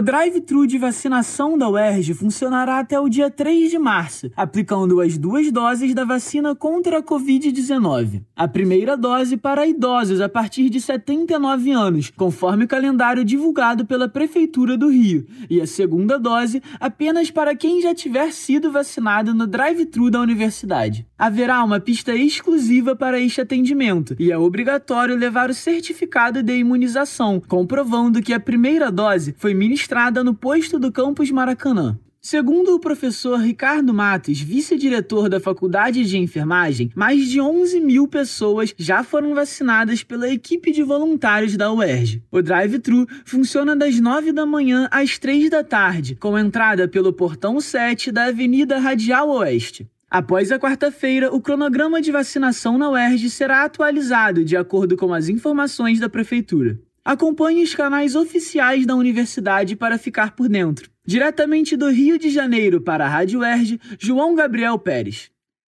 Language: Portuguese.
O drive-thru de vacinação da UERJ funcionará até o dia 3 de março, aplicando as duas doses da vacina contra a Covid-19. A primeira dose para idosos a partir de 79 anos, conforme o calendário divulgado pela Prefeitura do Rio, e a segunda dose apenas para quem já tiver sido vacinado no drive-thru da universidade. Haverá uma pista exclusiva para este atendimento e é obrigatório levar o certificado de imunização, comprovando que a primeira dose foi ministrada registrada no posto do campus Maracanã. Segundo o professor Ricardo Matos, vice-diretor da Faculdade de Enfermagem, mais de 11 mil pessoas já foram vacinadas pela equipe de voluntários da UERJ. O drive-thru funciona das 9 da manhã às 3 da tarde, com entrada pelo portão 7 da Avenida Radial Oeste. Após a quarta-feira, o cronograma de vacinação na UERJ será atualizado de acordo com as informações da Prefeitura. Acompanhe os canais oficiais da universidade para ficar por dentro. Diretamente do Rio de Janeiro para a Rádio Erge, João Gabriel Pérez.